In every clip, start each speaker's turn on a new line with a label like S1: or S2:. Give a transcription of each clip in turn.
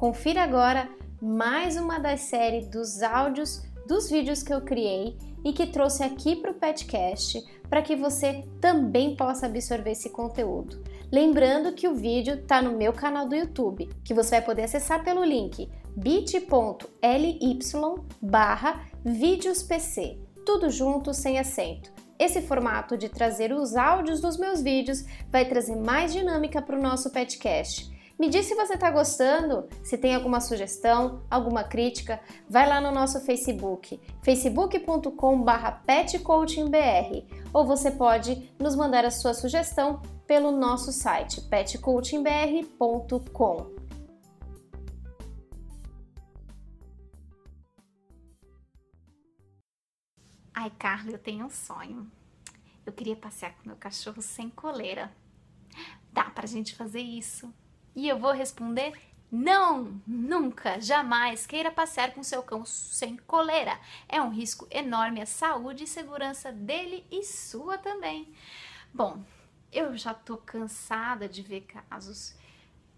S1: Confira agora mais uma das séries dos áudios dos vídeos que eu criei e que trouxe aqui para o Petcast para que você também possa absorver esse conteúdo. Lembrando que o vídeo está no meu canal do YouTube, que você vai poder acessar pelo link bit.ly barra vídeospc, tudo junto sem acento. Esse formato de trazer os áudios dos meus vídeos vai trazer mais dinâmica para o nosso podcast me diz se você está gostando, se tem alguma sugestão, alguma crítica, vai lá no nosso Facebook, facebook.com.br petcoachingbr, ou você pode nos mandar a sua sugestão pelo nosso site petcoachingbr.com.
S2: Ai, Carla, eu tenho um sonho. Eu queria passear com meu cachorro sem coleira. Dá pra gente fazer isso? E eu vou responder: não, nunca, jamais queira passear com seu cão sem coleira. É um risco enorme à saúde e segurança dele e sua também. Bom, eu já tô cansada de ver casos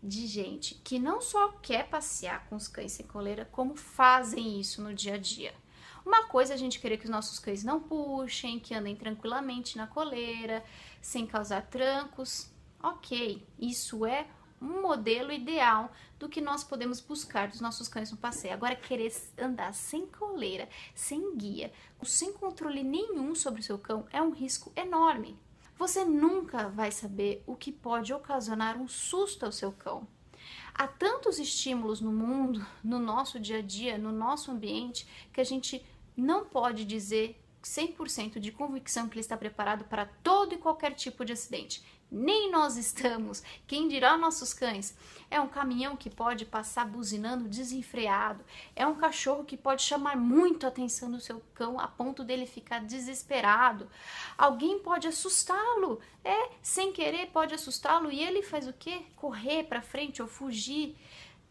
S2: de gente que não só quer passear com os cães sem coleira, como fazem isso no dia a dia. Uma coisa é a gente querer que os nossos cães não puxem, que andem tranquilamente na coleira, sem causar trancos. Ok, isso é um modelo ideal do que nós podemos buscar dos nossos cães no passeio. Agora, querer andar sem coleira, sem guia, sem controle nenhum sobre o seu cão é um risco enorme. Você nunca vai saber o que pode ocasionar um susto ao seu cão. Há tantos estímulos no mundo, no nosso dia a dia, no nosso ambiente, que a gente não pode dizer 100% de convicção que ele está preparado para todo e qualquer tipo de acidente nem nós estamos. Quem dirá nossos cães? É um caminhão que pode passar buzinando desenfreado. É um cachorro que pode chamar muito a atenção do seu cão a ponto dele ficar desesperado. Alguém pode assustá-lo. É, sem querer pode assustá-lo e ele faz o quê? Correr para frente ou fugir.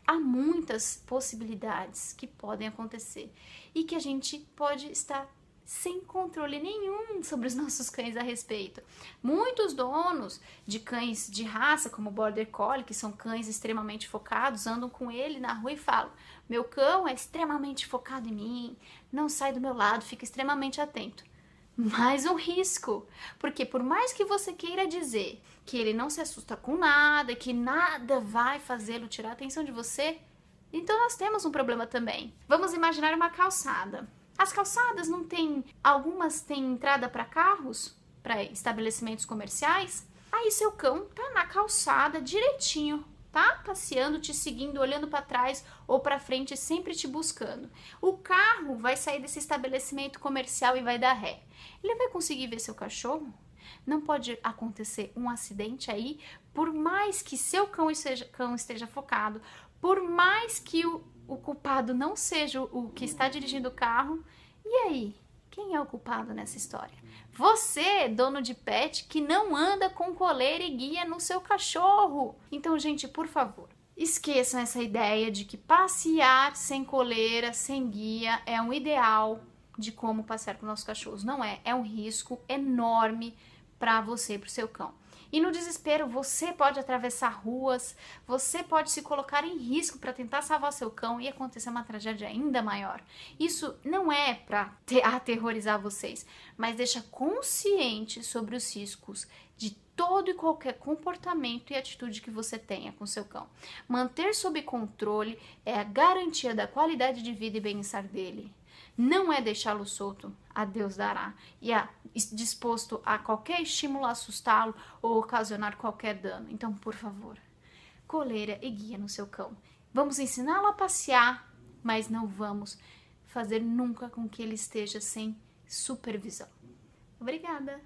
S2: Há muitas possibilidades que podem acontecer e que a gente pode estar sem controle nenhum sobre os nossos cães a respeito. Muitos donos de cães de raça, como Border Collie, que são cães extremamente focados, andam com ele na rua e falam: Meu cão é extremamente focado em mim, não sai do meu lado, fica extremamente atento. Mais um risco, porque por mais que você queira dizer que ele não se assusta com nada, que nada vai fazê-lo tirar a atenção de você, então nós temos um problema também. Vamos imaginar uma calçada. As calçadas não têm, algumas têm entrada para carros, para estabelecimentos comerciais. Aí seu cão tá na calçada direitinho, tá passeando, te seguindo, olhando para trás ou para frente, sempre te buscando. O carro vai sair desse estabelecimento comercial e vai dar ré. Ele vai conseguir ver seu cachorro? Não pode acontecer um acidente aí, por mais que seu cão esteja, cão esteja focado, por mais que o, o culpado não seja o que está dirigindo o carro, e aí? Quem é o culpado nessa história? Você, dono de pet, que não anda com coleira e guia no seu cachorro. Então, gente, por favor, esqueçam essa ideia de que passear sem coleira, sem guia, é um ideal de como passear com nossos cachorros. Não é, é um risco enorme para você e para o seu cão. E no desespero, você pode atravessar ruas, você pode se colocar em risco para tentar salvar seu cão e acontecer uma tragédia ainda maior. Isso não é para aterrorizar vocês, mas deixa consciente sobre os riscos de todo e qualquer comportamento e atitude que você tenha com seu cão. Manter sob controle é a garantia da qualidade de vida e bem-estar dele não é deixá-lo solto, a Deus dará, e é disposto a qualquer estímulo assustá-lo ou ocasionar qualquer dano. Então, por favor, coleira e guia no seu cão. Vamos ensiná-lo a passear, mas não vamos fazer nunca com que ele esteja sem supervisão. Obrigada!